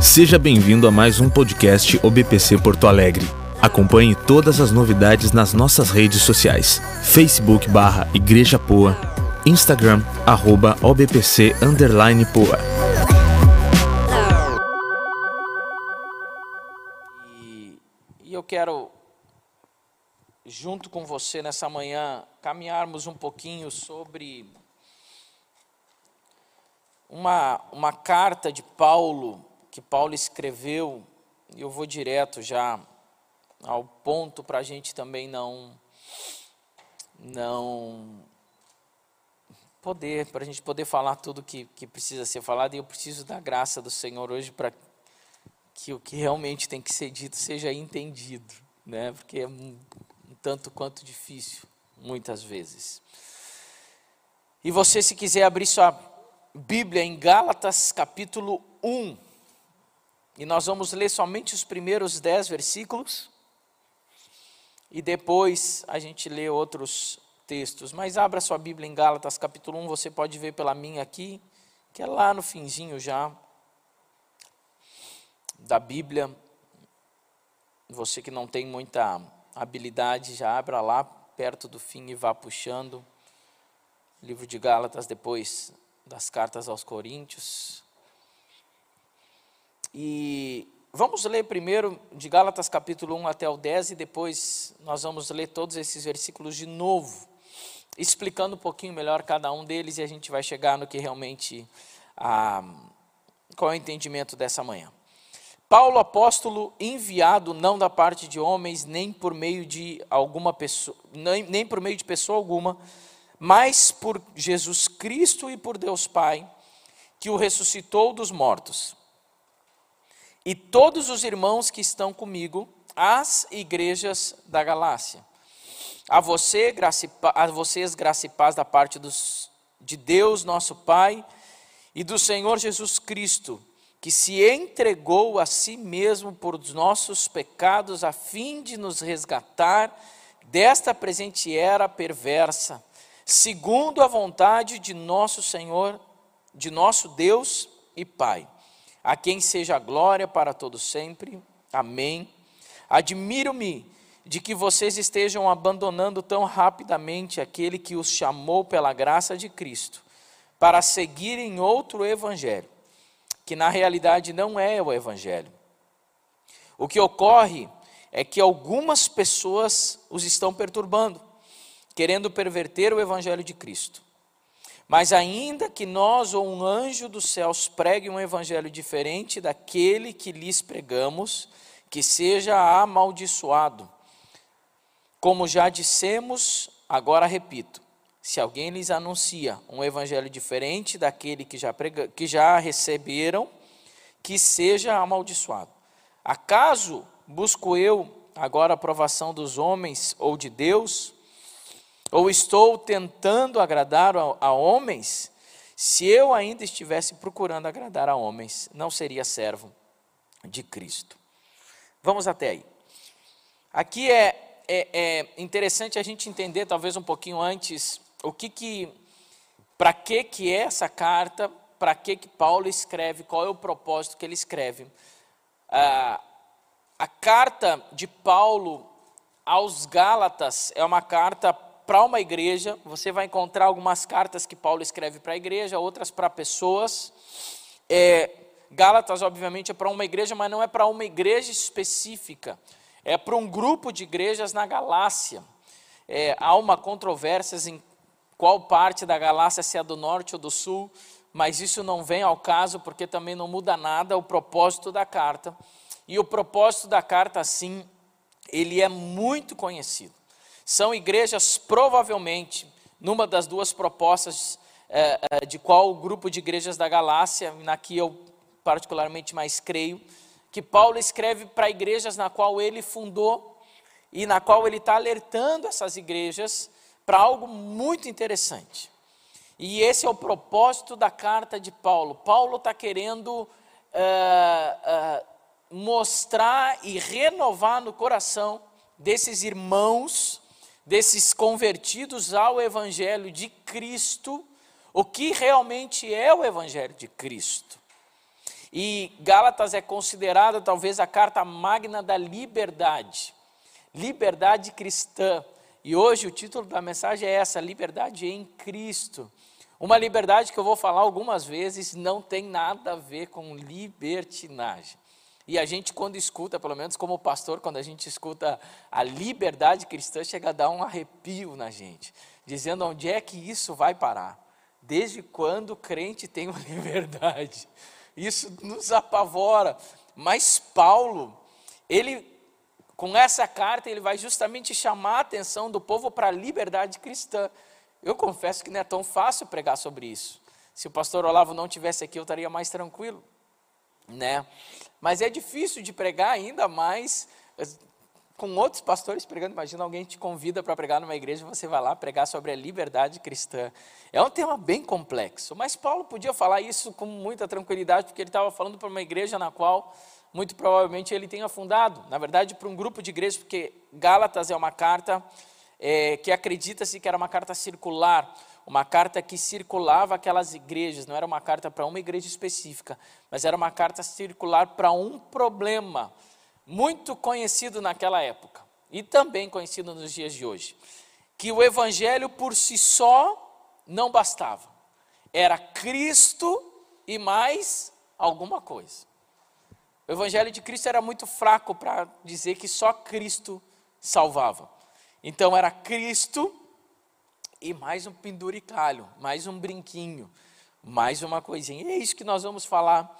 Seja bem-vindo a mais um podcast OBPC Porto Alegre. Acompanhe todas as novidades nas nossas redes sociais: Facebook barra Igreja Poa, Instagram arroba OBPC underline Poa. E, e eu quero, junto com você nessa manhã, caminharmos um pouquinho sobre uma, uma carta de Paulo, que Paulo escreveu, e eu vou direto já ao ponto para a gente também não, não poder, para a gente poder falar tudo que, que precisa ser falado, e eu preciso da graça do Senhor hoje para que o que realmente tem que ser dito seja entendido, né? porque é um, um tanto quanto difícil, muitas vezes. E você, se quiser abrir sua Bíblia em Gálatas capítulo 1. E nós vamos ler somente os primeiros dez versículos. E depois a gente lê outros textos. Mas abra sua Bíblia em Gálatas capítulo 1, você pode ver pela minha aqui, que é lá no finzinho já da Bíblia. Você que não tem muita habilidade, já abra lá perto do fim e vá puxando. Livro de Gálatas, depois das cartas aos Coríntios. E vamos ler primeiro de Gálatas capítulo 1 até o 10 e depois nós vamos ler todos esses versículos de novo, explicando um pouquinho melhor cada um deles e a gente vai chegar no que realmente ah, qual é o entendimento dessa manhã. Paulo apóstolo enviado não da parte de homens nem por meio de alguma pessoa nem, nem por meio de pessoa alguma mas por Jesus Cristo e por Deus Pai, que o ressuscitou dos mortos. E todos os irmãos que estão comigo, as igrejas da Galácia. A, você, graça, a vocês, graça e paz da parte dos, de Deus, nosso Pai, e do Senhor Jesus Cristo, que se entregou a si mesmo por nossos pecados, a fim de nos resgatar desta presente era perversa segundo a vontade de nosso Senhor, de nosso Deus e Pai, a quem seja glória para todos sempre. Amém. Admiro-me de que vocês estejam abandonando tão rapidamente aquele que os chamou pela graça de Cristo, para seguirem outro evangelho, que na realidade não é o evangelho. O que ocorre é que algumas pessoas os estão perturbando querendo perverter o evangelho de Cristo. Mas ainda que nós ou um anjo dos céus pregue um evangelho diferente daquele que lhes pregamos, que seja amaldiçoado. Como já dissemos, agora repito: se alguém lhes anuncia um evangelho diferente daquele que já, prega, que já receberam, que seja amaldiçoado. Acaso busco eu agora a aprovação dos homens ou de Deus? Ou estou tentando agradar a, a homens? Se eu ainda estivesse procurando agradar a homens, não seria servo de Cristo. Vamos até aí. Aqui é, é, é interessante a gente entender, talvez um pouquinho antes, o que que, para que que é essa carta, para que que Paulo escreve, qual é o propósito que ele escreve. Ah, a carta de Paulo aos Gálatas é uma carta para uma igreja, você vai encontrar algumas cartas que Paulo escreve para a igreja, outras para pessoas. É, Gálatas, obviamente, é para uma igreja, mas não é para uma igreja específica, é para um grupo de igrejas na Galácia. É, há uma controvérsia em qual parte da Galácia, se é do norte ou do sul, mas isso não vem ao caso, porque também não muda nada o propósito da carta. E o propósito da carta, sim, ele é muito conhecido. São igrejas, provavelmente, numa das duas propostas é, é, de qual grupo de igrejas da Galácia, na que eu particularmente mais creio, que Paulo escreve para igrejas na qual ele fundou e na qual ele está alertando essas igrejas para algo muito interessante. E esse é o propósito da carta de Paulo. Paulo está querendo é, é, mostrar e renovar no coração desses irmãos desses convertidos ao Evangelho de Cristo, o que realmente é o Evangelho de Cristo. E Gálatas é considerada talvez a carta magna da liberdade, liberdade cristã. E hoje o título da mensagem é essa: Liberdade em Cristo. Uma liberdade que eu vou falar algumas vezes não tem nada a ver com libertinagem. E a gente, quando escuta, pelo menos como pastor, quando a gente escuta a liberdade cristã, chega a dar um arrepio na gente, dizendo onde é que isso vai parar. Desde quando o crente tem uma liberdade? Isso nos apavora. Mas Paulo, ele, com essa carta, ele vai justamente chamar a atenção do povo para a liberdade cristã. Eu confesso que não é tão fácil pregar sobre isso. Se o pastor Olavo não tivesse aqui, eu estaria mais tranquilo, né? Mas é difícil de pregar ainda mais eh, com outros pastores pregando. Imagina alguém te convida para pregar numa igreja, você vai lá pregar sobre a liberdade cristã. É um tema bem complexo, mas Paulo podia falar isso com muita tranquilidade, porque ele estava falando para uma igreja na qual muito provavelmente ele tenha fundado. Na verdade, para um grupo de igrejas, porque Gálatas é uma carta é, que acredita-se que era uma carta circular, uma carta que circulava aquelas igrejas, não era uma carta para uma igreja específica, mas era uma carta circular para um problema muito conhecido naquela época e também conhecido nos dias de hoje, que o evangelho por si só não bastava. Era Cristo e mais alguma coisa. O evangelho de Cristo era muito fraco para dizer que só Cristo salvava. Então era Cristo e mais um penduricalho, mais um brinquinho, mais uma coisinha. E é isso que nós vamos falar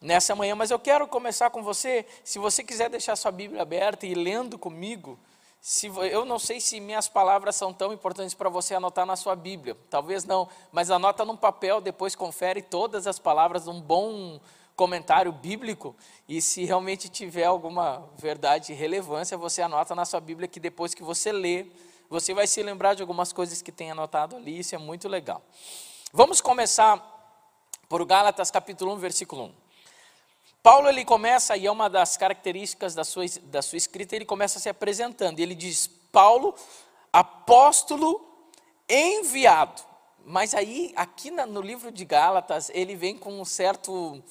nessa manhã. Mas eu quero começar com você. Se você quiser deixar sua Bíblia aberta e lendo comigo, se, eu não sei se minhas palavras são tão importantes para você anotar na sua Bíblia. Talvez não, mas anota num papel, depois confere todas as palavras, um bom comentário bíblico e se realmente tiver alguma verdade e relevância, você anota na sua Bíblia que depois que você lê, você vai se lembrar de algumas coisas que tem anotado ali, isso é muito legal. Vamos começar por Gálatas capítulo 1, versículo 1. Paulo ele começa, e é uma das características da sua, da sua escrita, ele começa se apresentando, ele diz, Paulo, apóstolo enviado. Mas aí, aqui no livro de Gálatas, ele vem com um certo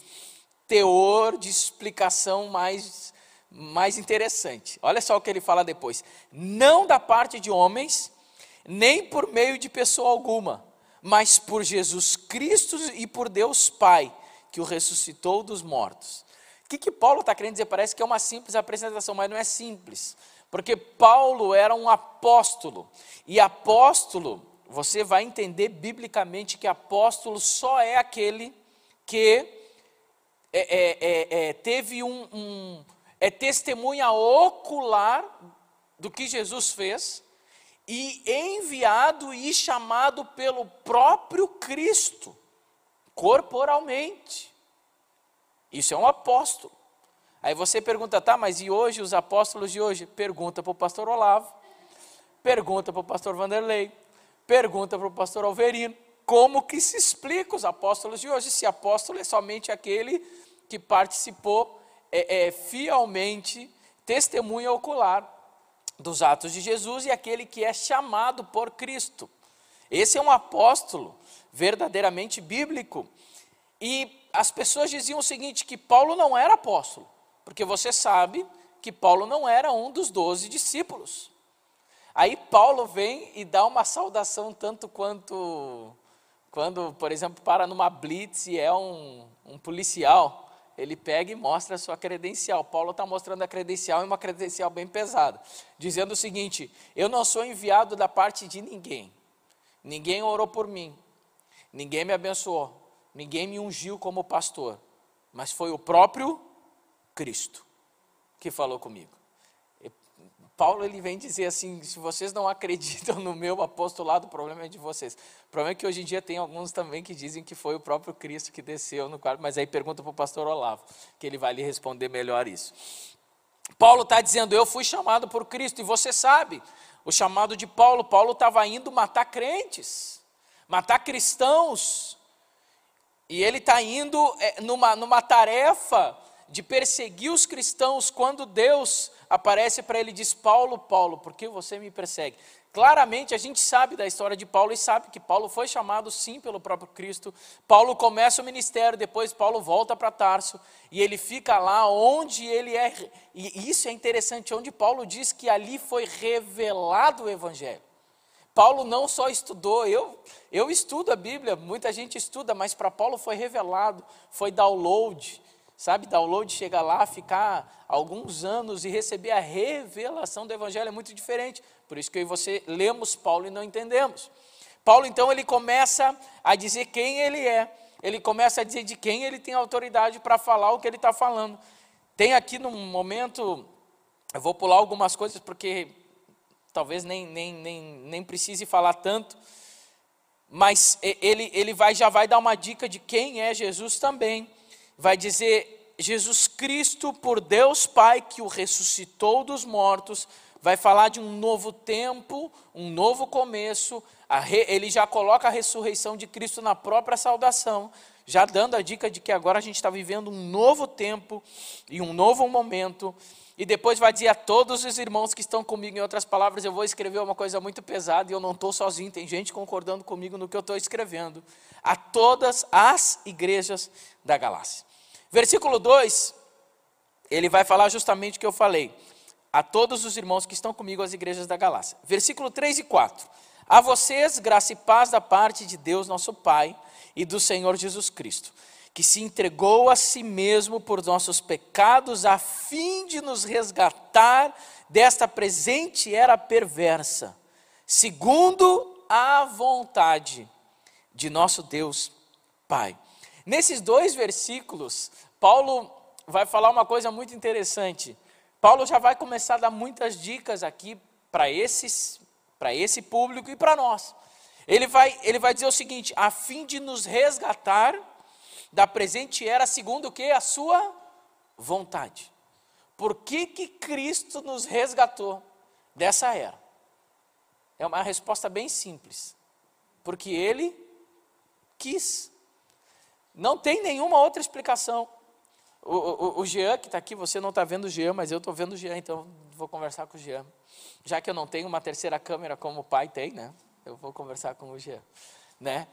teor de explicação mais, mais interessante. Olha só o que ele fala depois. Não da parte de homens, nem por meio de pessoa alguma, mas por Jesus Cristo e por Deus Pai, que o ressuscitou dos mortos. O que, que Paulo está querendo dizer? Parece que é uma simples apresentação, mas não é simples. Porque Paulo era um apóstolo. E apóstolo, você vai entender biblicamente que apóstolo só é aquele que é, é, é, é, teve um, um, é testemunha ocular do que Jesus fez e enviado e chamado pelo próprio Cristo, corporalmente. Isso é um apóstolo. Aí você pergunta, tá, mas e hoje os apóstolos de hoje? Pergunta para o pastor Olavo, pergunta para o pastor Vanderlei, pergunta para o pastor Alverino, como que se explica os apóstolos de hoje? Se apóstolo é somente aquele que participou é, é, fielmente, testemunha ocular dos atos de Jesus e aquele que é chamado por Cristo. Esse é um apóstolo verdadeiramente bíblico. E as pessoas diziam o seguinte: que Paulo não era apóstolo, porque você sabe que Paulo não era um dos doze discípulos. Aí Paulo vem e dá uma saudação tanto quanto quando, por exemplo, para numa blitz e é um, um policial ele pega e mostra a sua credencial. Paulo está mostrando a credencial e uma credencial bem pesada, dizendo o seguinte: Eu não sou enviado da parte de ninguém, ninguém orou por mim, ninguém me abençoou, ninguém me ungiu como pastor, mas foi o próprio Cristo que falou comigo. Paulo ele vem dizer assim: se vocês não acreditam no meu apostolado, o problema é de vocês. O problema é que hoje em dia tem alguns também que dizem que foi o próprio Cristo que desceu no quarto, mas aí pergunta para o pastor Olavo, que ele vai lhe responder melhor isso. Paulo está dizendo: Eu fui chamado por Cristo, e você sabe, o chamado de Paulo, Paulo estava indo matar crentes, matar cristãos, e ele está indo é, numa, numa tarefa de perseguir os cristãos quando Deus aparece para ele e diz: Paulo, Paulo, por que você me persegue? Claramente a gente sabe da história de Paulo e sabe que Paulo foi chamado sim pelo próprio Cristo. Paulo começa o ministério, depois Paulo volta para Tarso e ele fica lá onde ele é. E isso é interessante, onde Paulo diz que ali foi revelado o Evangelho. Paulo não só estudou, eu, eu estudo a Bíblia, muita gente estuda, mas para Paulo foi revelado, foi download. Sabe, download chega lá, ficar alguns anos e receber a revelação do Evangelho é muito diferente. Por isso que eu e você lemos Paulo e não entendemos. Paulo, então, ele começa a dizer quem ele é, ele começa a dizer de quem ele tem autoridade para falar o que ele está falando. Tem aqui no momento, eu vou pular algumas coisas porque talvez nem, nem, nem, nem precise falar tanto, mas ele, ele vai, já vai dar uma dica de quem é Jesus também vai dizer Jesus Cristo, por Deus Pai, que o ressuscitou dos mortos, vai falar de um novo tempo, um novo começo. Re, ele já coloca a ressurreição de Cristo na própria saudação, já dando a dica de que agora a gente está vivendo um novo tempo e um novo momento. E depois vai dizer a todos os irmãos que estão comigo, em outras palavras, eu vou escrever uma coisa muito pesada e eu não estou sozinho, tem gente concordando comigo no que eu estou escrevendo. A todas as igrejas da Galácia. Versículo 2, ele vai falar justamente o que eu falei. A todos os irmãos que estão comigo, as igrejas da Galácia. Versículo 3 e 4. A vocês, graça e paz da parte de Deus, nosso Pai, e do Senhor Jesus Cristo que se entregou a si mesmo por nossos pecados, a fim de nos resgatar desta presente era perversa, segundo a vontade de nosso Deus Pai. Nesses dois versículos, Paulo vai falar uma coisa muito interessante. Paulo já vai começar a dar muitas dicas aqui para esses, para esse público e para nós. Ele vai, ele vai dizer o seguinte: a fim de nos resgatar da presente era segundo o que? A sua vontade. Por que, que Cristo nos resgatou dessa era? É uma resposta bem simples. Porque Ele quis. Não tem nenhuma outra explicação. O, o, o Jean, que está aqui, você não está vendo o Jean, mas eu estou vendo o Jean, então vou conversar com o Jean. Já que eu não tenho uma terceira câmera como o pai tem, né? Eu vou conversar com o Jean. Né?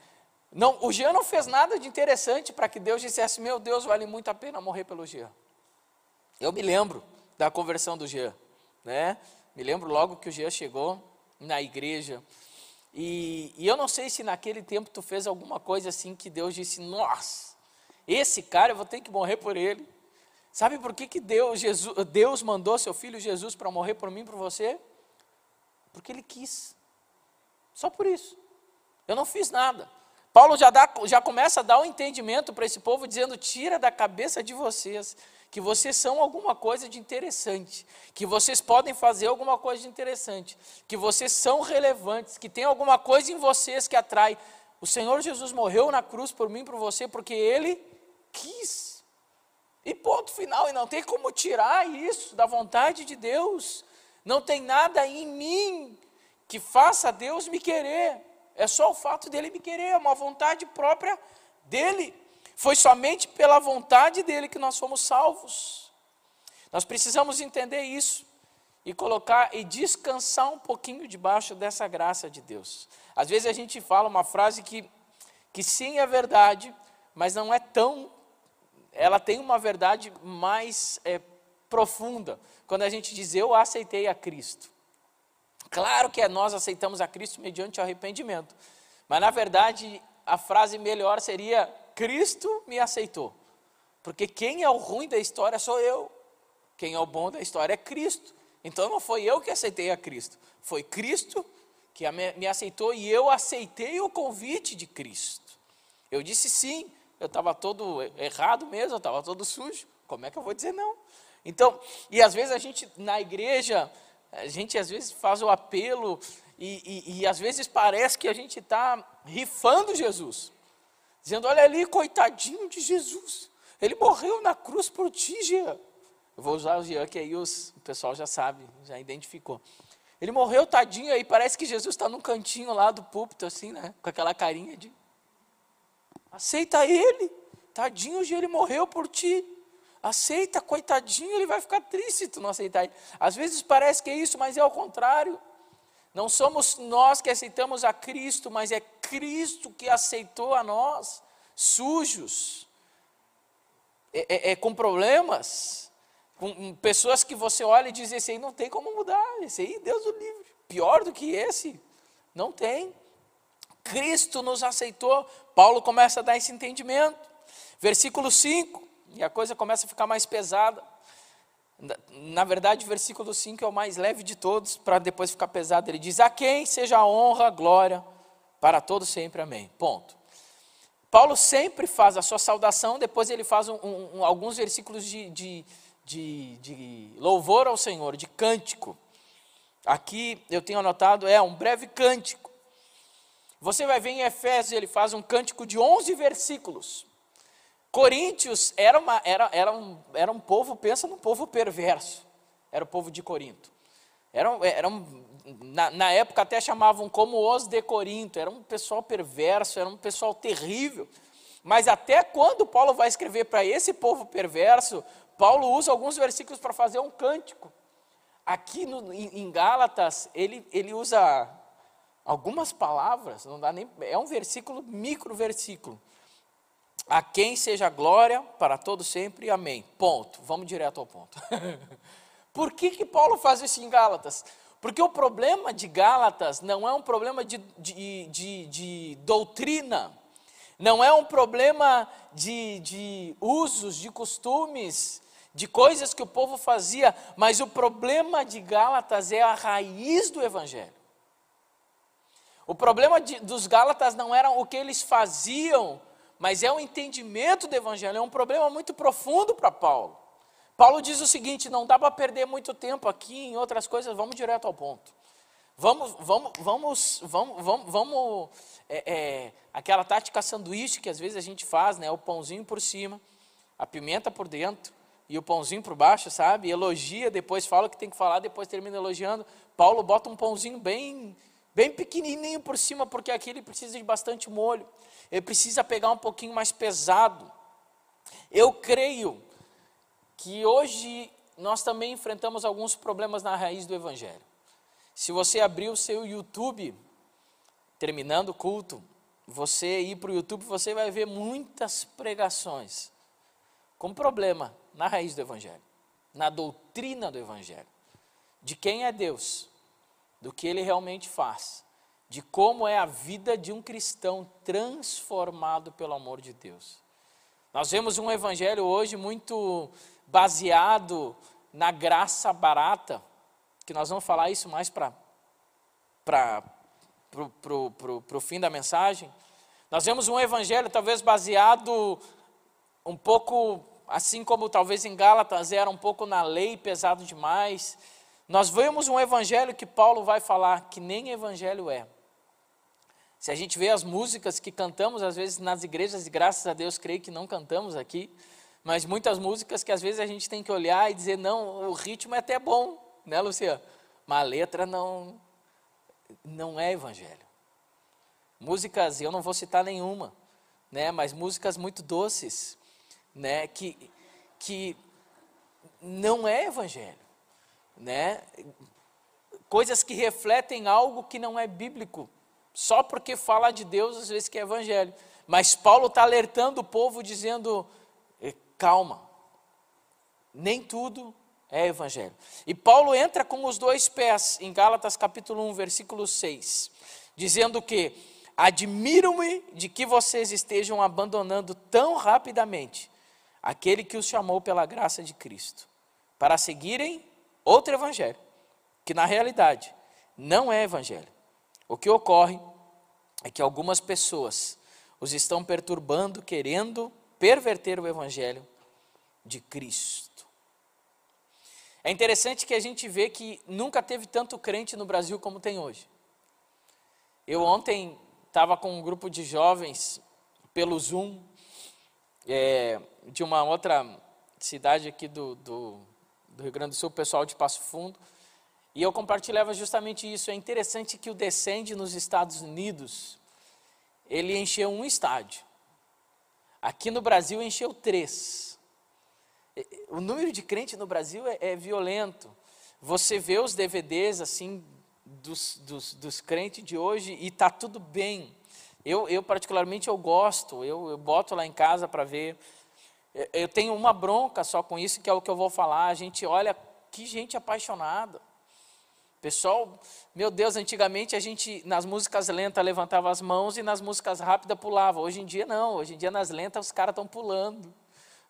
Não, o Jean não fez nada de interessante para que Deus dissesse: Meu Deus, vale muito a pena morrer pelo Jean. Eu me lembro da conversão do Jean, né? Me lembro logo que o Jean chegou na igreja. E, e eu não sei se naquele tempo tu fez alguma coisa assim que Deus disse: Nossa, esse cara eu vou ter que morrer por ele. Sabe por que, que Deus, Jesus, Deus mandou seu filho Jesus para morrer por mim por você? Porque ele quis. Só por isso. Eu não fiz nada. Paulo já, dá, já começa a dar o um entendimento para esse povo, dizendo: tira da cabeça de vocês que vocês são alguma coisa de interessante, que vocês podem fazer alguma coisa de interessante, que vocês são relevantes, que tem alguma coisa em vocês que atrai. O Senhor Jesus morreu na cruz por mim por você porque Ele quis. E ponto final, e não tem como tirar isso da vontade de Deus. Não tem nada em mim que faça Deus me querer. É só o fato dele me querer, é uma vontade própria dele. Foi somente pela vontade dele que nós fomos salvos. Nós precisamos entender isso e colocar e descansar um pouquinho debaixo dessa graça de Deus. Às vezes a gente fala uma frase que, que sim é verdade, mas não é tão. Ela tem uma verdade mais é, profunda. Quando a gente diz eu aceitei a Cristo. Claro que é nós aceitamos a Cristo mediante arrependimento. Mas na verdade, a frase melhor seria: Cristo me aceitou. Porque quem é o ruim da história sou eu. Quem é o bom da história é Cristo. Então não foi eu que aceitei a Cristo, foi Cristo que me aceitou e eu aceitei o convite de Cristo. Eu disse sim, eu estava todo errado mesmo, eu estava todo sujo. Como é que eu vou dizer não? Então, e às vezes a gente na igreja a gente às vezes faz o apelo e, e, e às vezes parece que a gente está rifando Jesus, dizendo: olha ali, coitadinho de Jesus, ele morreu na cruz por ti, Jean. Eu vou usar o Jean, que aí os, o pessoal já sabe, já identificou. Ele morreu tadinho aí, parece que Jesus está num cantinho lá do púlpito, assim, né? Com aquela carinha de. Aceita ele, tadinho, ele morreu por ti. Aceita, coitadinho, ele vai ficar triste se tu não aceitar ele. Às vezes parece que é isso, mas é ao contrário. Não somos nós que aceitamos a Cristo, mas é Cristo que aceitou a nós, sujos, é, é, é com problemas, com pessoas que você olha e diz: esse aí não tem como mudar, esse aí, Deus o livre. Pior do que esse, não tem. Cristo nos aceitou. Paulo começa a dar esse entendimento. Versículo 5, e a coisa começa a ficar mais pesada. Na verdade, o versículo 5 é o mais leve de todos, para depois ficar pesado. Ele diz: A quem seja a honra, a glória, para todos sempre. Amém. Ponto. Paulo sempre faz a sua saudação, depois ele faz um, um, alguns versículos de, de, de, de louvor ao Senhor, de cântico. Aqui eu tenho anotado, é um breve cântico. Você vai ver em Efésios, ele faz um cântico de 11 versículos. Coríntios era, uma, era, era, um, era um povo, pensa num povo perverso, era o povo de Corinto. Era, na, na época até chamavam como os de Corinto, era um pessoal perverso, era um pessoal terrível. Mas até quando Paulo vai escrever para esse povo perverso, Paulo usa alguns versículos para fazer um cântico. Aqui no, em, em Gálatas, ele, ele usa algumas palavras, não dá nem, é um versículo, micro versículo. A quem seja glória para todo sempre, amém. Ponto. Vamos direto ao ponto. Por que, que Paulo faz isso em Gálatas? Porque o problema de Gálatas não é um problema de, de, de, de doutrina, não é um problema de, de usos, de costumes, de coisas que o povo fazia, mas o problema de Gálatas é a raiz do Evangelho. O problema de, dos Gálatas não era o que eles faziam, mas é o entendimento do Evangelho, é um problema muito profundo para Paulo. Paulo diz o seguinte: não dá para perder muito tempo aqui em outras coisas, vamos direto ao ponto. Vamos, vamos, vamos, vamos, vamos, vamos é, é, aquela tática sanduíche que às vezes a gente faz, né? O pãozinho por cima, a pimenta por dentro e o pãozinho por baixo, sabe? Elogia, depois fala o que tem que falar, depois termina elogiando. Paulo bota um pãozinho bem bem pequenininho por cima, porque aqui ele precisa de bastante molho. Ele precisa pegar um pouquinho mais pesado. Eu creio que hoje nós também enfrentamos alguns problemas na raiz do evangelho. Se você abrir o seu YouTube, terminando o culto, você ir para o YouTube, você vai ver muitas pregações com problema na raiz do evangelho, na doutrina do evangelho, de quem é Deus, do que ele realmente faz, de como é a vida de um cristão transformado pelo amor de Deus. Nós vemos um evangelho hoje muito baseado na graça barata, que nós vamos falar isso mais para o fim da mensagem. Nós vemos um evangelho talvez baseado um pouco, assim como talvez em Gálatas era um pouco na lei, pesado demais, nós vemos um evangelho que Paulo vai falar que nem evangelho é. Se a gente vê as músicas que cantamos, às vezes nas igrejas, e graças a Deus creio que não cantamos aqui, mas muitas músicas que às vezes a gente tem que olhar e dizer, não, o ritmo é até bom, né, Lucia? Mas a letra não, não é evangelho. Músicas, eu não vou citar nenhuma, né, mas músicas muito doces, né, que, que não é evangelho né? Coisas que refletem algo que não é bíblico, só porque fala de Deus às vezes que é evangelho. Mas Paulo está alertando o povo dizendo: calma, nem tudo é evangelho. E Paulo entra com os dois pés em Gálatas capítulo 1, versículo 6, dizendo que admiro-me de que vocês estejam abandonando tão rapidamente aquele que os chamou pela graça de Cristo, para seguirem outro evangelho, que na realidade não é evangelho. O que ocorre é que algumas pessoas os estão perturbando, querendo perverter o evangelho de Cristo. É interessante que a gente vê que nunca teve tanto crente no Brasil como tem hoje. Eu ontem estava com um grupo de jovens pelo Zoom, é, de uma outra cidade aqui do, do, do Rio Grande do Sul, pessoal de Passo Fundo. E eu compartilhava justamente isso. É interessante que o Descende nos Estados Unidos, ele encheu um estádio. Aqui no Brasil encheu três. O número de crente no Brasil é, é violento. Você vê os DVDs assim, dos, dos, dos crentes de hoje e está tudo bem. Eu, eu, particularmente, eu gosto, eu, eu boto lá em casa para ver. Eu tenho uma bronca só com isso, que é o que eu vou falar. A gente olha, que gente apaixonada. Pessoal, meu Deus, antigamente a gente, nas músicas lentas, levantava as mãos e nas músicas rápidas pulava. Hoje em dia não, hoje em dia nas lentas os caras estão pulando.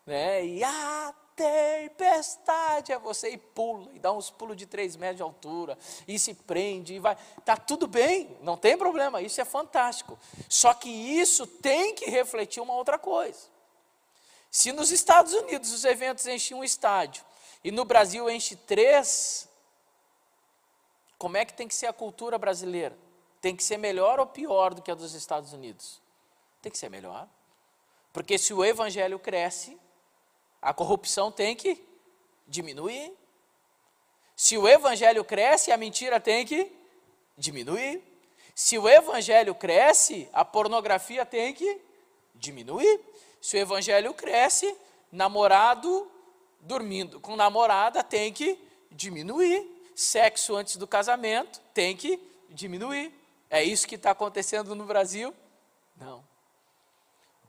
Né? E a tempestade é você e pula, e dá uns pulos de três metros de altura, e se prende, e vai. Está tudo bem, não tem problema, isso é fantástico. Só que isso tem que refletir uma outra coisa. Se nos Estados Unidos os eventos enchem um estádio, e no Brasil enche três, como é que tem que ser a cultura brasileira? Tem que ser melhor ou pior do que a dos Estados Unidos? Tem que ser melhor. Porque se o evangelho cresce, a corrupção tem que diminuir. Se o evangelho cresce, a mentira tem que diminuir. Se o evangelho cresce, a pornografia tem que diminuir. Se o evangelho cresce, namorado dormindo com namorada tem que diminuir sexo antes do casamento tem que diminuir. É isso que está acontecendo no Brasil? Não.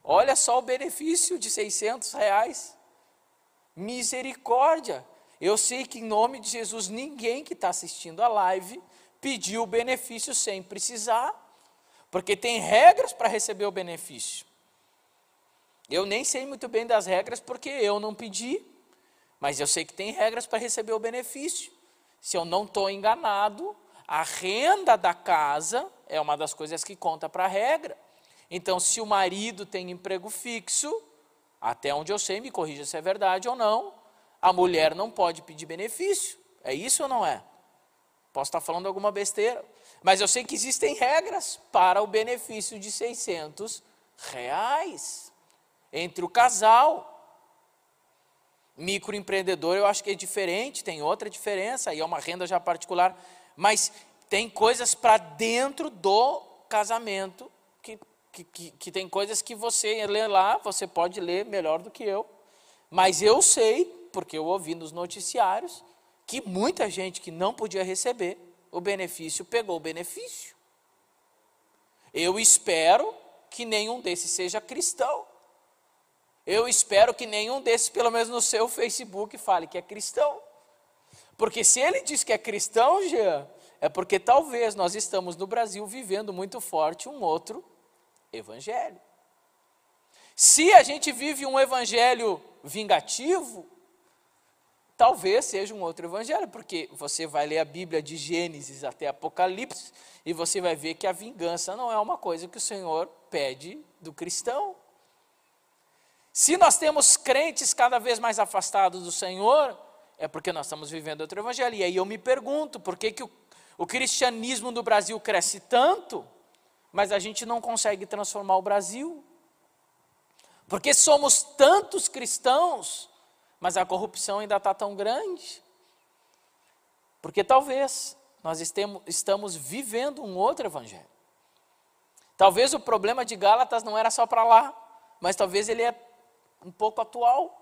Olha só o benefício de 600 reais. Misericórdia. Eu sei que em nome de Jesus ninguém que está assistindo a live pediu o benefício sem precisar, porque tem regras para receber o benefício. Eu nem sei muito bem das regras porque eu não pedi, mas eu sei que tem regras para receber o benefício se eu não estou enganado, a renda da casa é uma das coisas que conta para a regra. Então, se o marido tem emprego fixo, até onde eu sei, me corrija se é verdade ou não, a mulher não pode pedir benefício. É isso ou não é? Posso estar falando alguma besteira, mas eu sei que existem regras para o benefício de 600 reais entre o casal. Microempreendedor eu acho que é diferente, tem outra diferença, aí é uma renda já particular, mas tem coisas para dentro do casamento que, que, que, que, tem coisas que você lê lá, você pode ler melhor do que eu, mas eu sei, porque eu ouvi nos noticiários, que muita gente que não podia receber o benefício pegou o benefício. Eu espero que nenhum desses seja cristão. Eu espero que nenhum desses, pelo menos no seu Facebook, fale que é cristão. Porque se ele diz que é cristão, Jean, é porque talvez nós estamos no Brasil vivendo muito forte um outro evangelho. Se a gente vive um evangelho vingativo, talvez seja um outro evangelho, porque você vai ler a Bíblia de Gênesis até Apocalipse e você vai ver que a vingança não é uma coisa que o Senhor pede do cristão. Se nós temos crentes cada vez mais afastados do Senhor, é porque nós estamos vivendo outro evangelho. E aí eu me pergunto, por que, que o, o cristianismo do Brasil cresce tanto, mas a gente não consegue transformar o Brasil? Porque somos tantos cristãos, mas a corrupção ainda está tão grande? Porque talvez nós estamos vivendo um outro evangelho. Talvez o problema de Gálatas não era só para lá, mas talvez ele é um pouco atual.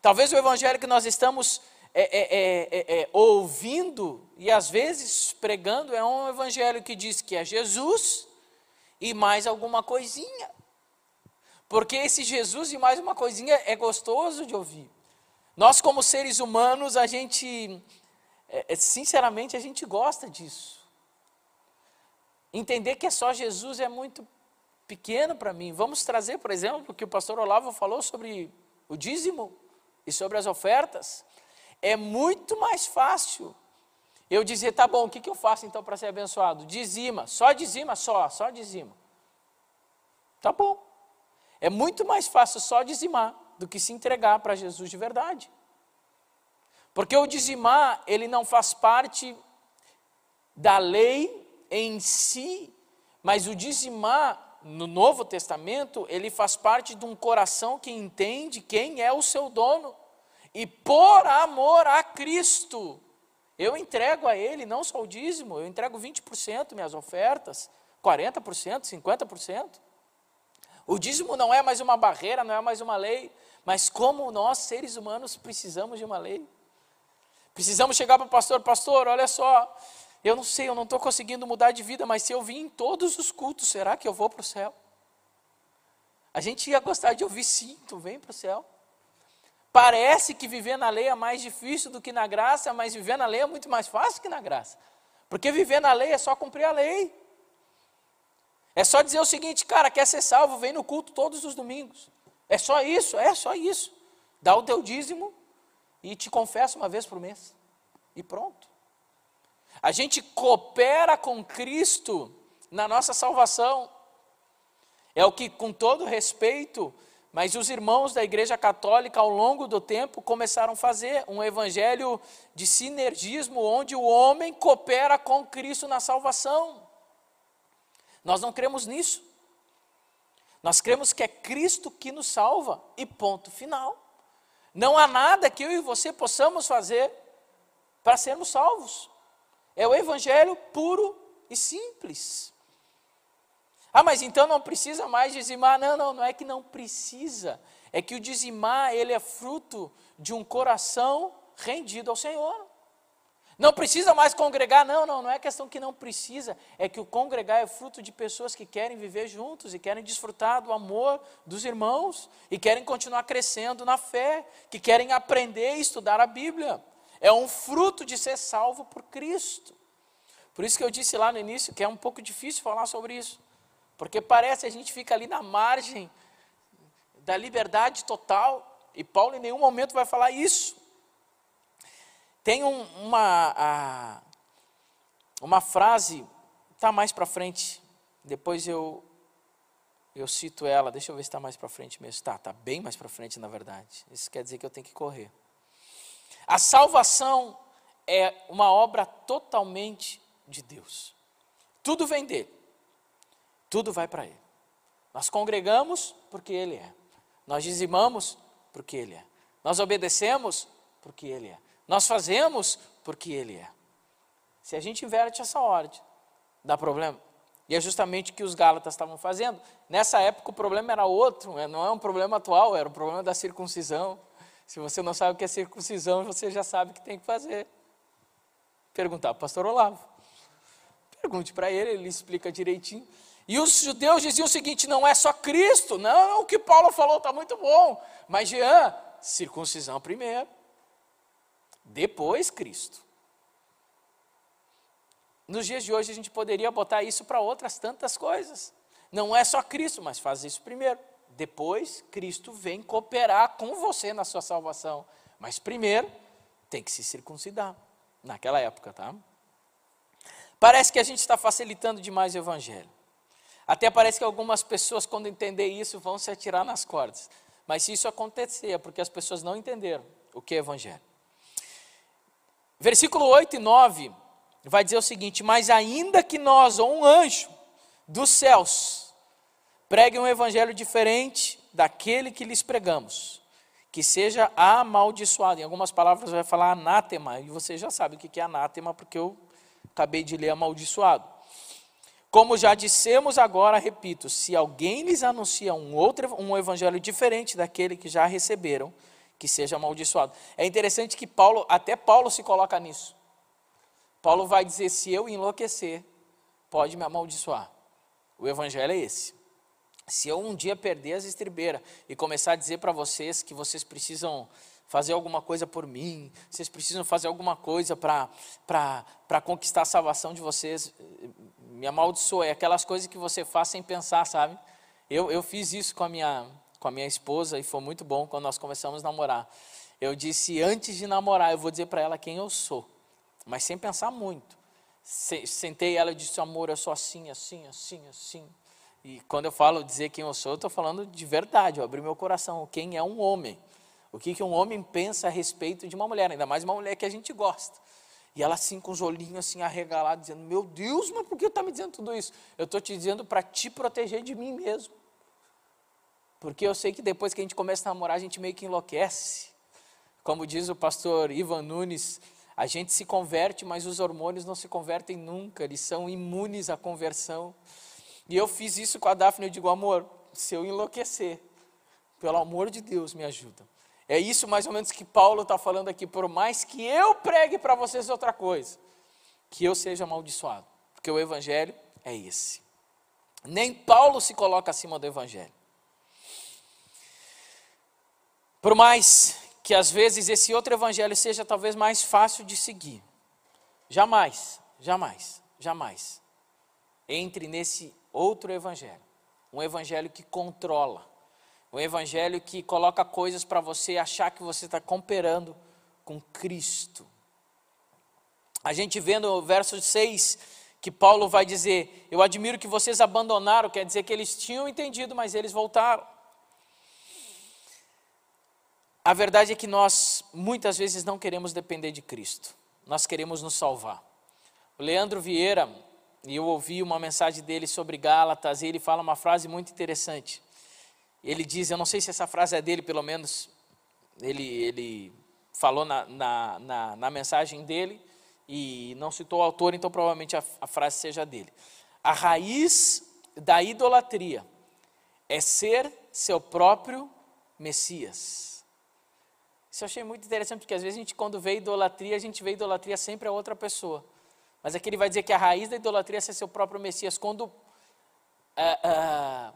Talvez o evangelho que nós estamos é é, é, é, é, ouvindo e às vezes pregando é um evangelho que diz que é Jesus e mais alguma coisinha. Porque esse Jesus e mais uma coisinha é gostoso de ouvir. Nós, como seres humanos, a gente, é, sinceramente, a gente gosta disso. Entender que é só Jesus é muito pequeno para mim. Vamos trazer, por exemplo, o que o pastor Olavo falou sobre o dízimo e sobre as ofertas. É muito mais fácil eu dizer, tá bom, o que, que eu faço então para ser abençoado? Dizima, só dizima, só, só dizima. Tá bom. É muito mais fácil só dizimar do que se entregar para Jesus de verdade. Porque o dizimar, ele não faz parte da lei em si, mas o dizimar no Novo Testamento, ele faz parte de um coração que entende quem é o seu dono. E por amor a Cristo, eu entrego a Ele não só o dízimo, eu entrego 20% minhas ofertas, 40%, 50%. O dízimo não é mais uma barreira, não é mais uma lei, mas como nós, seres humanos, precisamos de uma lei. Precisamos chegar para o pastor, pastor, olha só, Eu não sei, eu não estou conseguindo mudar de vida, mas se eu vim em todos os cultos, será que eu vou para o céu? A gente ia gostar de ouvir sim, tu vem para o céu. Parece que viver na lei é mais difícil do que na graça, mas viver na lei é muito mais fácil que na graça. Porque viver na lei é só cumprir a lei. É só dizer o seguinte, cara, quer ser salvo, vem no culto todos os domingos. É só isso, é só isso. Dá o teu dízimo e te confessa uma vez por mês. E pronto. A gente coopera com Cristo na nossa salvação. É o que, com todo respeito, mas os irmãos da Igreja Católica, ao longo do tempo, começaram a fazer um evangelho de sinergismo, onde o homem coopera com Cristo na salvação. Nós não cremos nisso. Nós cremos que é Cristo que nos salva, e ponto final. Não há nada que eu e você possamos fazer para sermos salvos. É o evangelho puro e simples. Ah, mas então não precisa mais dizimar? Não, não, não é que não precisa. É que o dizimar, ele é fruto de um coração rendido ao Senhor. Não precisa mais congregar? Não, não, não é questão que não precisa. É que o congregar é fruto de pessoas que querem viver juntos e querem desfrutar do amor dos irmãos e querem continuar crescendo na fé, que querem aprender e estudar a Bíblia. É um fruto de ser salvo por Cristo. Por isso que eu disse lá no início que é um pouco difícil falar sobre isso. Porque parece a gente fica ali na margem da liberdade total, e Paulo em nenhum momento vai falar isso. Tem um, uma, a, uma frase, está mais para frente, depois eu, eu cito ela, deixa eu ver se está mais para frente mesmo. Está, está bem mais para frente na verdade. Isso quer dizer que eu tenho que correr. A salvação é uma obra totalmente de Deus. Tudo vem dele. Tudo vai para ele. Nós congregamos porque ele é. Nós dizimamos porque ele é. Nós obedecemos porque ele é. Nós fazemos porque ele é. Se a gente inverte essa ordem, dá problema. E é justamente o que os Gálatas estavam fazendo. Nessa época o problema era outro, né? não é um problema atual, era o problema da circuncisão. Se você não sabe o que é circuncisão, você já sabe o que tem que fazer. Perguntar para o pastor Olavo. Pergunte para ele, ele explica direitinho. E os judeus diziam o seguinte: não é só Cristo, não, o que Paulo falou está muito bom. Mas Jean, circuncisão primeiro, depois Cristo. Nos dias de hoje a gente poderia botar isso para outras tantas coisas. Não é só Cristo, mas faz isso primeiro. Depois, Cristo vem cooperar com você na sua salvação. Mas primeiro, tem que se circuncidar. Naquela época, tá? Parece que a gente está facilitando demais o Evangelho. Até parece que algumas pessoas, quando entender isso, vão se atirar nas cordas. Mas se isso acontecer, é porque as pessoas não entenderam o que é Evangelho. Versículo 8 e 9 vai dizer o seguinte: Mas ainda que nós, ou um anjo dos céus, Pregue um evangelho diferente daquele que lhes pregamos, que seja amaldiçoado. Em algumas palavras vai falar anátema, e você já sabe o que é anátema, porque eu acabei de ler amaldiçoado. Como já dissemos agora, repito, se alguém lhes anuncia um outro um evangelho diferente daquele que já receberam, que seja amaldiçoado. É interessante que Paulo, até Paulo se coloca nisso. Paulo vai dizer: se eu enlouquecer, pode me amaldiçoar. O evangelho é esse. Se eu um dia perder as estribeiras e começar a dizer para vocês que vocês precisam fazer alguma coisa por mim, vocês precisam fazer alguma coisa para conquistar a salvação de vocês, me amaldiçoe. É aquelas coisas que você faz sem pensar, sabe? Eu, eu fiz isso com a, minha, com a minha esposa e foi muito bom quando nós começamos a namorar. Eu disse, antes de namorar, eu vou dizer para ela quem eu sou, mas sem pensar muito. Sentei ela e disse, amor, eu sou assim, assim, assim, assim. E quando eu falo dizer quem eu sou, eu estou falando de verdade, eu abri meu coração. Quem é um homem? O que, que um homem pensa a respeito de uma mulher, ainda mais uma mulher que a gente gosta. E ela assim, com os olhinhos assim arregalados, dizendo, meu Deus, mas por que está me dizendo tudo isso? Eu estou te dizendo para te proteger de mim mesmo. Porque eu sei que depois que a gente começa a namorar, a gente meio que enlouquece. Como diz o pastor Ivan Nunes, a gente se converte, mas os hormônios não se convertem nunca, eles são imunes à conversão. E eu fiz isso com a Daphne, eu digo, amor, se eu enlouquecer, pelo amor de Deus, me ajuda. É isso mais ou menos que Paulo está falando aqui, por mais que eu pregue para vocês outra coisa, que eu seja amaldiçoado, porque o Evangelho é esse. Nem Paulo se coloca acima do Evangelho. Por mais que às vezes esse outro Evangelho seja talvez mais fácil de seguir, jamais, jamais, jamais entre nesse outro Evangelho. Um Evangelho que controla, um Evangelho que coloca coisas para você achar que você está cooperando com Cristo. A gente vê no verso 6 que Paulo vai dizer: Eu admiro que vocês abandonaram, quer dizer que eles tinham entendido, mas eles voltaram. A verdade é que nós muitas vezes não queremos depender de Cristo, nós queremos nos salvar. O Leandro Vieira, e eu ouvi uma mensagem dele sobre Gálatas, e ele fala uma frase muito interessante. Ele diz: Eu não sei se essa frase é dele, pelo menos ele, ele falou na, na, na, na mensagem dele e não citou o autor, então provavelmente a, a frase seja dele. A raiz da idolatria é ser seu próprio Messias. Isso eu achei muito interessante, porque às vezes a gente, quando vê idolatria, a gente vê idolatria sempre a outra pessoa. Mas aqui ele vai dizer que a raiz da idolatria é ser seu próprio Messias. Quando, ah, ah,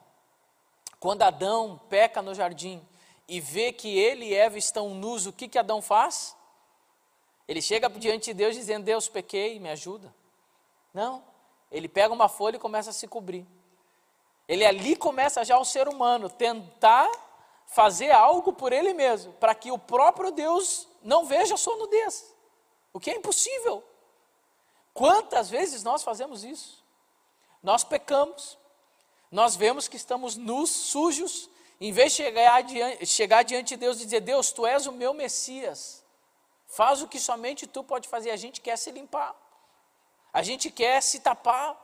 quando Adão peca no jardim e vê que ele e Eva estão nus, o que, que Adão faz? Ele chega diante de Deus dizendo: Deus, pequei, me ajuda. Não. Ele pega uma folha e começa a se cobrir. Ele ali começa já o ser humano tentar fazer algo por ele mesmo, para que o próprio Deus não veja a sua nudez. O que é impossível. Quantas vezes nós fazemos isso? Nós pecamos, nós vemos que estamos nus, sujos, em vez de chegar diante, chegar diante de Deus e dizer: Deus, tu és o meu Messias. Faz o que somente tu pode fazer. A gente quer se limpar. A gente quer se tapar.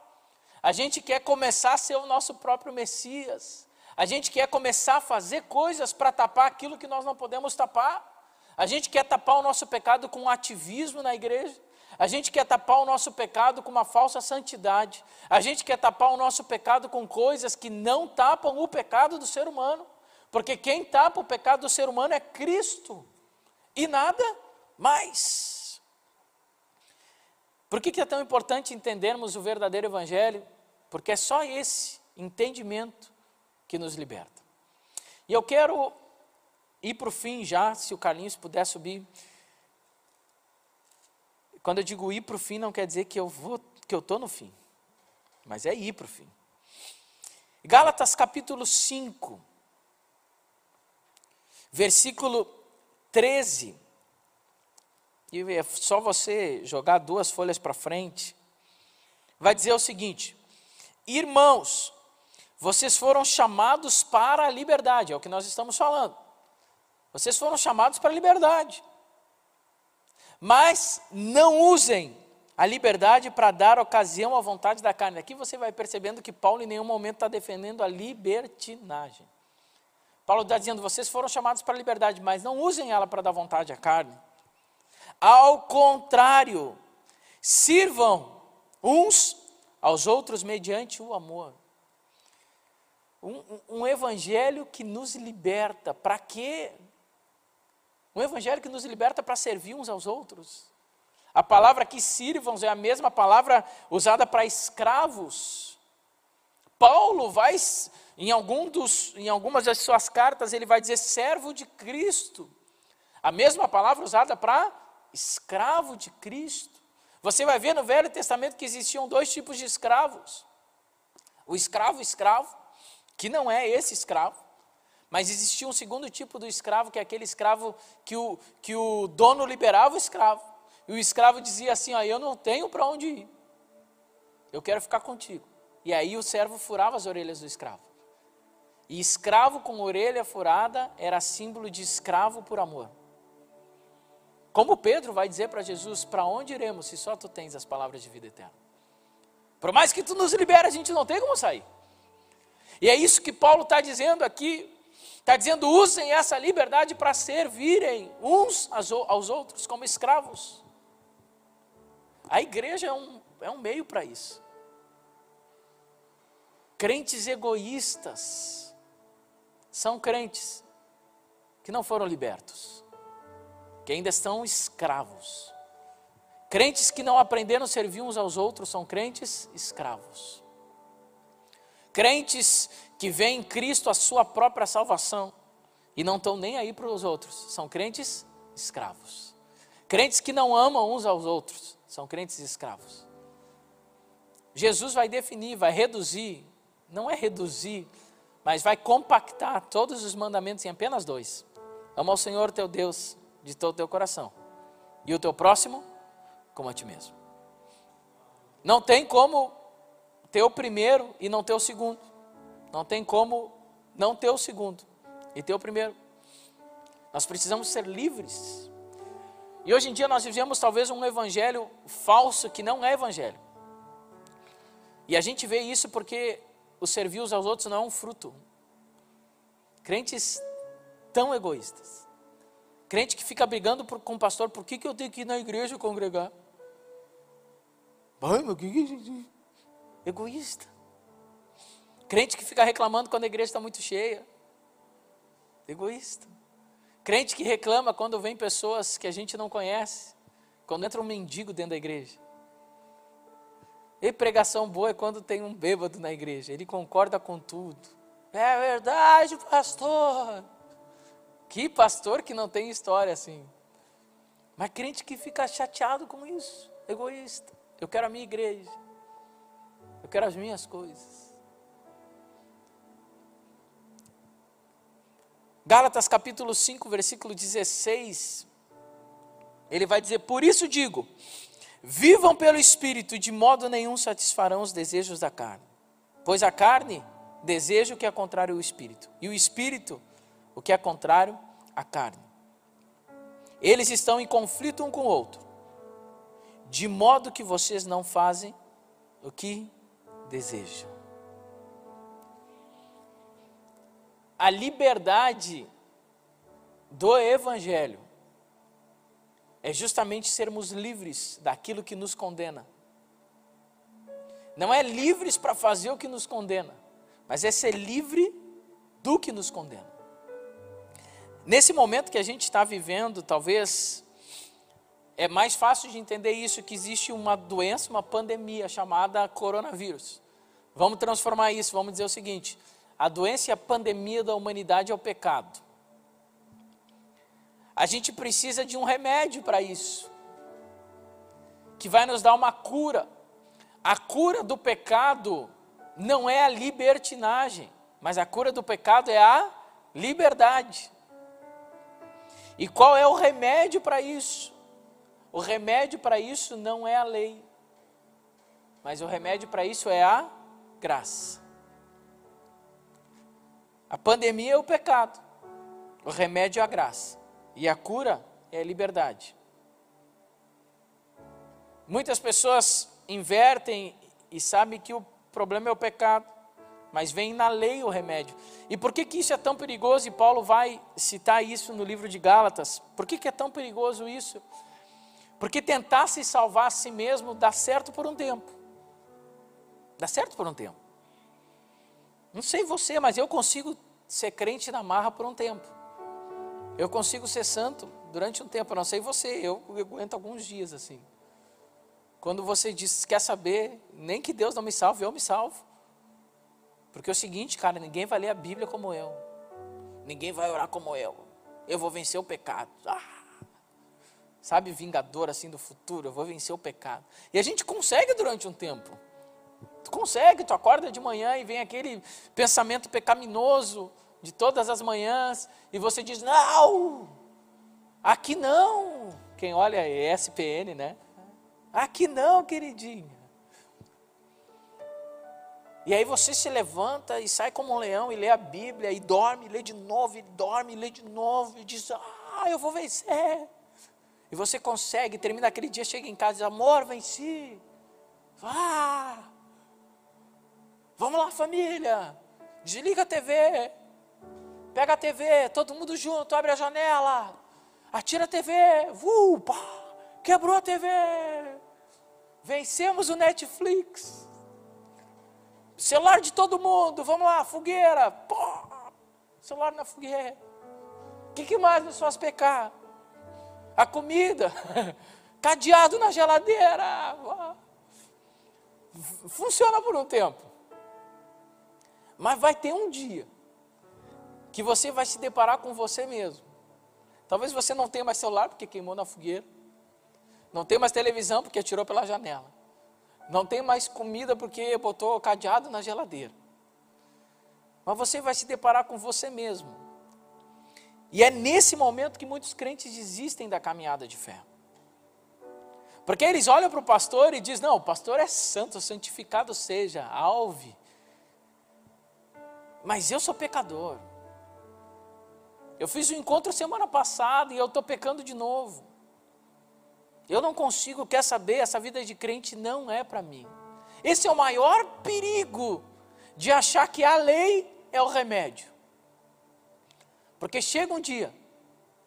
A gente quer começar a ser o nosso próprio Messias. A gente quer começar a fazer coisas para tapar aquilo que nós não podemos tapar. A gente quer tapar o nosso pecado com ativismo na igreja. A gente quer tapar o nosso pecado com uma falsa santidade. A gente quer tapar o nosso pecado com coisas que não tapam o pecado do ser humano. Porque quem tapa o pecado do ser humano é Cristo. E nada mais. Por que, que é tão importante entendermos o verdadeiro Evangelho? Porque é só esse entendimento que nos liberta. E eu quero ir para o fim já, se o Carlinhos puder subir. Quando eu digo ir para o fim, não quer dizer que eu vou, que eu estou no fim, mas é ir para o fim. Gálatas capítulo 5, versículo 13 e é só você jogar duas folhas para frente, vai dizer o seguinte: Irmãos, vocês foram chamados para a liberdade, é o que nós estamos falando. Vocês foram chamados para a liberdade. Mas não usem a liberdade para dar ocasião à vontade da carne. Aqui você vai percebendo que Paulo em nenhum momento está defendendo a libertinagem. Paulo está dizendo: vocês foram chamados para a liberdade, mas não usem ela para dar vontade à carne. Ao contrário, sirvam uns aos outros mediante o amor. Um, um, um evangelho que nos liberta. Para quê? Um evangelho que nos liberta para servir uns aos outros. A palavra aqui, sirvam, é a mesma palavra usada para escravos. Paulo vai, em, algum dos, em algumas das suas cartas, ele vai dizer servo de Cristo. A mesma palavra usada para escravo de Cristo. Você vai ver no Velho Testamento que existiam dois tipos de escravos: o escravo escravo, que não é esse escravo, mas existia um segundo tipo do escravo, que é aquele escravo que o, que o dono liberava o escravo. E o escravo dizia assim: ó, Eu não tenho para onde ir, eu quero ficar contigo. E aí o servo furava as orelhas do escravo. E escravo com orelha furada era símbolo de escravo por amor. Como Pedro vai dizer para Jesus: Para onde iremos se só tu tens as palavras de vida eterna? Por mais que tu nos libere, a gente não tem como sair. E é isso que Paulo está dizendo aqui. Está dizendo: usem essa liberdade para servirem uns aos outros como escravos. A igreja é um, é um meio para isso. Crentes egoístas são crentes que não foram libertos que ainda estão escravos, Crentes que não aprenderam a servir uns aos outros são crentes escravos. Crentes que veem em Cristo a sua própria salvação e não estão nem aí para os outros, são crentes escravos. Crentes que não amam uns aos outros, são crentes escravos. Jesus vai definir, vai reduzir, não é reduzir, mas vai compactar todos os mandamentos em apenas dois: ama o Senhor teu Deus de todo o teu coração, e o teu próximo como a ti mesmo. Não tem como ter o primeiro e não ter o segundo. Não tem como não ter o segundo e ter o primeiro. Nós precisamos ser livres. E hoje em dia nós vivemos talvez um evangelho falso que não é evangelho. E a gente vê isso porque o servir uns aos outros não é um fruto. Crentes tão egoístas. Crente que fica brigando por, com o pastor, por que, que eu tenho que ir na igreja congregar? Ai, meu, que, que, egoísta. Crente que fica reclamando quando a igreja está muito cheia. Egoísta. Crente que reclama quando vem pessoas que a gente não conhece. Quando entra um mendigo dentro da igreja. E pregação boa é quando tem um bêbado na igreja. Ele concorda com tudo. É verdade, pastor. Que pastor que não tem história assim. Mas crente que fica chateado com isso. Egoísta. Eu quero a minha igreja. Eu quero as minhas coisas. Gálatas capítulo 5, versículo 16. Ele vai dizer: Por isso digo, vivam pelo Espírito, de modo nenhum satisfarão os desejos da carne. Pois a carne deseja o que é contrário ao Espírito, e o Espírito o que é contrário à carne. Eles estão em conflito um com o outro de modo que vocês não fazem o que desejam. A liberdade do Evangelho é justamente sermos livres daquilo que nos condena. Não é livres para fazer o que nos condena, mas é ser livre do que nos condena. Nesse momento que a gente está vivendo, talvez é mais fácil de entender isso que existe uma doença, uma pandemia chamada coronavírus. Vamos transformar isso, vamos dizer o seguinte: a doença e a pandemia da humanidade é o pecado. A gente precisa de um remédio para isso, que vai nos dar uma cura. A cura do pecado não é a libertinagem, mas a cura do pecado é a liberdade. E qual é o remédio para isso? O remédio para isso não é a lei, mas o remédio para isso é a graça. A pandemia é o pecado, o remédio é a graça, e a cura é a liberdade. Muitas pessoas invertem e sabem que o problema é o pecado, mas vem na lei o remédio. E por que, que isso é tão perigoso? E Paulo vai citar isso no livro de Gálatas. Por que, que é tão perigoso isso? Porque tentar se salvar a si mesmo dá certo por um tempo. Dá certo por um tempo. Não sei você, mas eu consigo ser crente na marra por um tempo. Eu consigo ser santo durante um tempo. Não sei você, eu, eu aguento alguns dias assim. Quando você diz, quer saber, nem que Deus não me salve, eu me salvo. Porque é o seguinte, cara, ninguém vai ler a Bíblia como eu. Ninguém vai orar como eu. Eu vou vencer o pecado. Ah! sabe, vingador assim do futuro, eu vou vencer o pecado. E a gente consegue durante um tempo. Tu consegue, tu acorda de manhã e vem aquele pensamento pecaminoso de todas as manhãs e você diz: "Não! Aqui não". Quem olha é SPN, né? Aqui não, queridinha. E aí você se levanta e sai como um leão e lê a Bíblia e dorme, e lê de novo, e dorme, e lê de novo e diz: "Ah, eu vou vencer". E você consegue, termina aquele dia, chega em casa e diz, amor, venci. Vá. Vamos lá, família. Desliga a TV. Pega a TV, todo mundo junto, abre a janela. Atira a TV. Uh, quebrou a TV. Vencemos o Netflix. Celular de todo mundo, vamos lá, fogueira. Pô, celular na fogueira. O que, que mais nos faz pecar? a comida. cadeado na geladeira. Funciona por um tempo. Mas vai ter um dia que você vai se deparar com você mesmo. Talvez você não tenha mais celular porque queimou na fogueira. Não tem mais televisão porque atirou pela janela. Não tem mais comida porque botou cadeado na geladeira. Mas você vai se deparar com você mesmo. E é nesse momento que muitos crentes desistem da caminhada de fé. Porque eles olham para o pastor e dizem: Não, o pastor é santo, santificado seja, alve. Mas eu sou pecador. Eu fiz um encontro semana passada e eu estou pecando de novo. Eu não consigo, quer saber, essa vida de crente não é para mim. Esse é o maior perigo de achar que a lei é o remédio. Porque chega um dia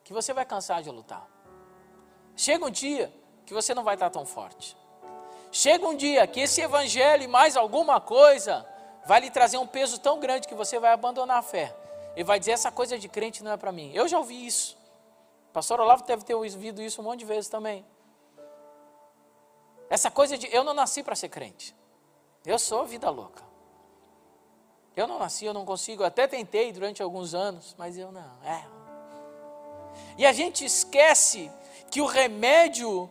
que você vai cansar de lutar. Chega um dia que você não vai estar tão forte. Chega um dia que esse evangelho e mais alguma coisa vai lhe trazer um peso tão grande que você vai abandonar a fé ele vai dizer: essa coisa de crente não é para mim. Eu já ouvi isso. Pastor Olavo deve ter ouvido isso um monte de vezes também. Essa coisa de eu não nasci para ser crente. Eu sou vida louca. Eu não nasci, eu não consigo. até tentei durante alguns anos, mas eu não. É. E a gente esquece que o remédio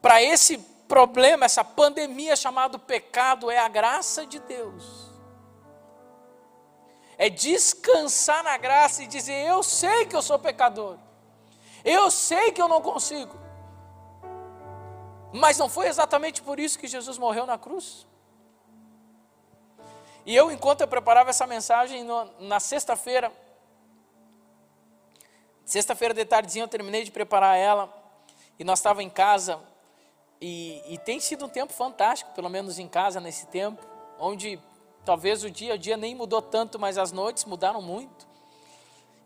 para esse problema, essa pandemia chamado pecado, é a graça de Deus é descansar na graça e dizer: Eu sei que eu sou pecador, eu sei que eu não consigo. Mas não foi exatamente por isso que Jesus morreu na cruz? E eu, enquanto eu preparava essa mensagem no, na sexta-feira, sexta-feira de tardezinha eu terminei de preparar ela, e nós estávamos em casa, e, e tem sido um tempo fantástico, pelo menos em casa nesse tempo, onde Talvez o dia a dia nem mudou tanto, mas as noites mudaram muito.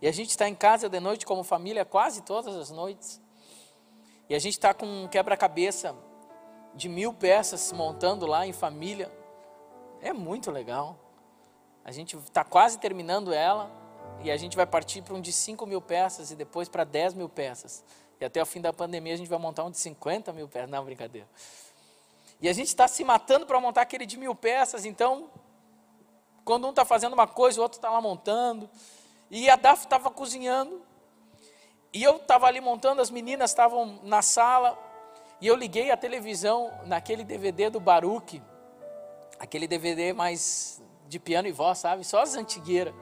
E a gente está em casa de noite como família quase todas as noites. E a gente está com um quebra-cabeça de mil peças montando lá em família. É muito legal. A gente está quase terminando ela e a gente vai partir para um de 5 mil peças e depois para 10 mil peças. E até o fim da pandemia a gente vai montar um de 50 mil peças. Não, brincadeira. E a gente está se matando para montar aquele de mil peças, então quando um está fazendo uma coisa, o outro está lá montando. E a Daf estava cozinhando. E eu estava ali montando, as meninas estavam na sala. E eu liguei a televisão naquele DVD do Baruch. Aquele DVD mais de piano e voz, sabe? Só as antigueiras.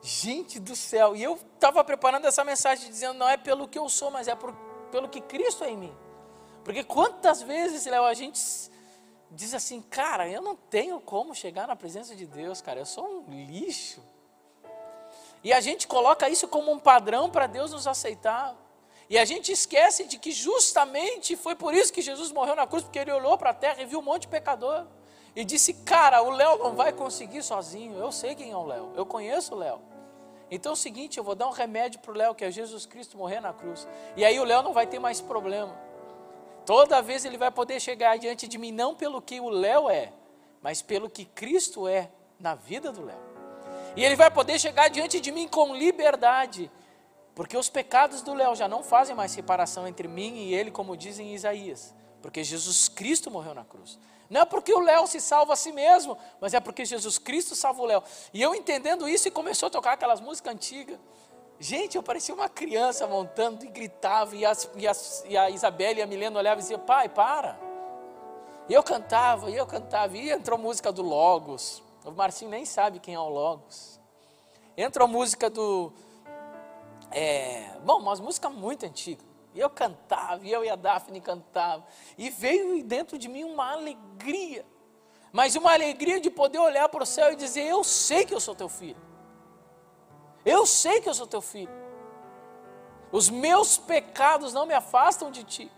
Gente do céu. E eu estava preparando essa mensagem dizendo: não é pelo que eu sou, mas é por, pelo que Cristo é em mim. Porque quantas vezes, Léo, a gente diz assim, cara, eu não tenho como chegar na presença de Deus, cara, eu sou um lixo. E a gente coloca isso como um padrão para Deus nos aceitar. E a gente esquece de que justamente foi por isso que Jesus morreu na cruz, porque ele olhou para a terra e viu um monte de pecador. E disse: Cara, o Léo não vai conseguir sozinho. Eu sei quem é o Léo, eu conheço o Léo. Então é o seguinte: eu vou dar um remédio para o Léo, que é Jesus Cristo morrer na cruz. E aí o Léo não vai ter mais problema. Toda vez ele vai poder chegar diante de mim, não pelo que o Léo é, mas pelo que Cristo é na vida do Léo. E ele vai poder chegar diante de mim com liberdade, porque os pecados do Léo já não fazem mais separação entre mim e ele, como dizem Isaías, porque Jesus Cristo morreu na cruz. Não é porque o Léo se salva a si mesmo, mas é porque Jesus Cristo salva o Léo. E eu entendendo isso e começou a tocar aquelas músicas antigas. Gente, eu parecia uma criança montando e gritava, e, as, e, as, e a Isabela e a Milena olhavam e diziam, pai, para. E eu cantava, e eu cantava, e entrou música do Logos. O Marcinho nem sabe quem é o Logos. Entrou música do. É, bom, umas músicas muito antigas. E eu cantava, e eu e a Daphne cantava. E veio dentro de mim uma alegria. Mas uma alegria de poder olhar para o céu e dizer: Eu sei que eu sou teu filho. Eu sei que eu sou teu filho. Os meus pecados não me afastam de ti.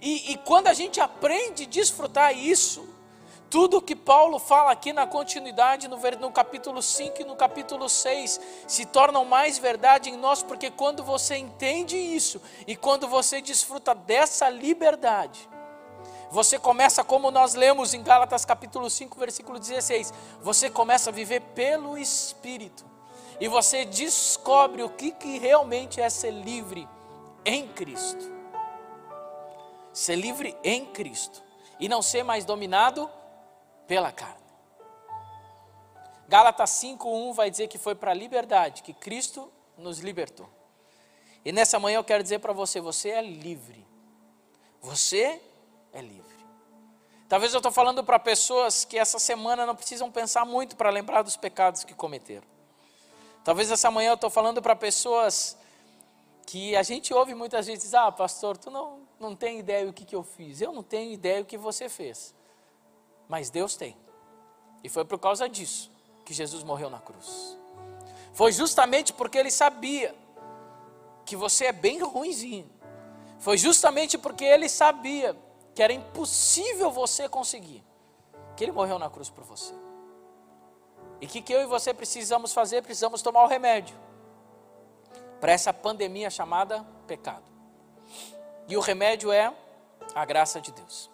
E, e quando a gente aprende a desfrutar isso, tudo que Paulo fala aqui na continuidade, no, no capítulo 5 e no capítulo 6, se tornam mais verdade em nós, porque quando você entende isso e quando você desfruta dessa liberdade, você começa, como nós lemos em Gálatas capítulo 5, versículo 16, você começa a viver pelo Espírito e você descobre o que, que realmente é ser livre em Cristo. ser livre em Cristo e não ser mais dominado pela carne. Gálatas 5:1 vai dizer que foi para a liberdade que Cristo nos libertou. E nessa manhã eu quero dizer para você, você é livre. Você é livre. Talvez eu estou falando para pessoas que essa semana não precisam pensar muito para lembrar dos pecados que cometeram. Talvez essa manhã eu estou falando para pessoas que a gente ouve muitas vezes, ah, pastor, tu não, não tem ideia do que, que eu fiz. Eu não tenho ideia do que você fez. Mas Deus tem. E foi por causa disso que Jesus morreu na cruz. Foi justamente porque ele sabia que você é bem ruimzinho. Foi justamente porque ele sabia que era impossível você conseguir, que ele morreu na cruz por você. E que, que eu e você precisamos fazer? Precisamos tomar o remédio para essa pandemia chamada pecado. E o remédio é a graça de Deus.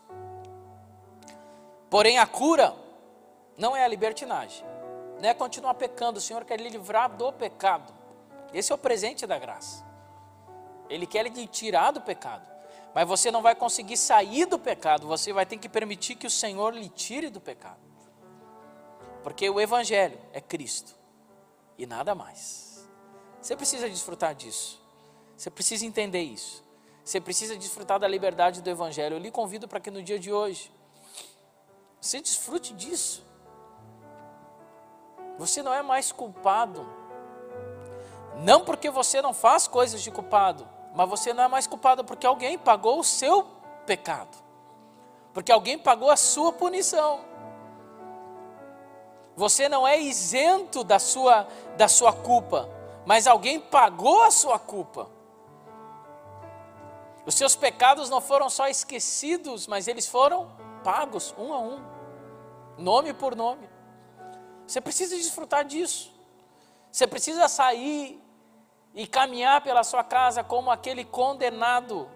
Porém, a cura não é a libertinagem, não é continuar pecando. O Senhor quer lhe livrar do pecado. Esse é o presente da graça. Ele quer lhe tirar do pecado. Mas você não vai conseguir sair do pecado, você vai ter que permitir que o Senhor lhe tire do pecado. Porque o Evangelho é Cristo e nada mais. Você precisa desfrutar disso. Você precisa entender isso. Você precisa desfrutar da liberdade do Evangelho. Eu lhe convido para que no dia de hoje você desfrute disso. Você não é mais culpado. Não porque você não faz coisas de culpado, mas você não é mais culpado porque alguém pagou o seu pecado. Porque alguém pagou a sua punição. Você não é isento da sua, da sua culpa, mas alguém pagou a sua culpa. Os seus pecados não foram só esquecidos, mas eles foram pagos um a um, nome por nome. Você precisa desfrutar disso. Você precisa sair e caminhar pela sua casa como aquele condenado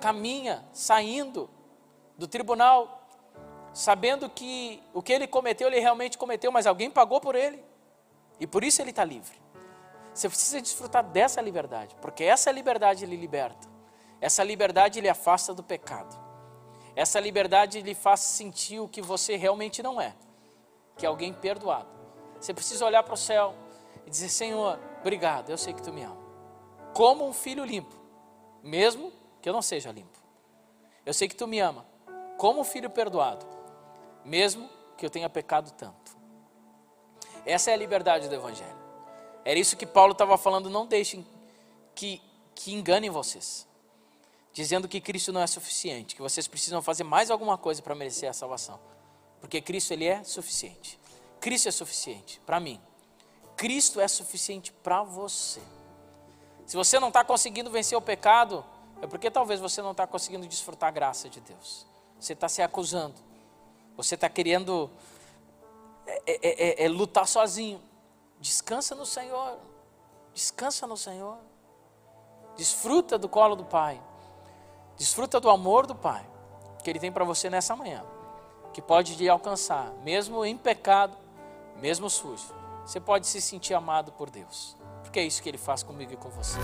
caminha, saindo do tribunal, sabendo que o que ele cometeu, ele realmente cometeu, mas alguém pagou por ele, e por isso ele está livre. Você precisa desfrutar dessa liberdade, porque essa liberdade lhe liberta, essa liberdade lhe afasta do pecado, essa liberdade lhe faz sentir o que você realmente não é, que é alguém perdoado. Você precisa olhar para o céu e dizer: Senhor, obrigado, eu sei que tu me ama. Como um filho limpo, mesmo que eu não seja limpo. Eu sei que tu me ama, como um filho perdoado, mesmo que eu tenha pecado tanto. Essa é a liberdade do Evangelho. Era isso que Paulo estava falando, não deixem que, que enganem vocês. Dizendo que Cristo não é suficiente, que vocês precisam fazer mais alguma coisa para merecer a salvação. Porque Cristo ele é suficiente. Cristo é suficiente para mim. Cristo é suficiente para você. Se você não está conseguindo vencer o pecado, é porque talvez você não está conseguindo desfrutar a graça de Deus. Você está se acusando. Você está querendo é, é, é, é, lutar sozinho. Descansa no Senhor. Descansa no Senhor. Desfruta do colo do Pai. Desfruta do amor do Pai que Ele tem para você nessa manhã. Que pode lhe alcançar, mesmo em pecado, mesmo sujo você pode se sentir amado por Deus. Porque é isso que Ele faz comigo e com você.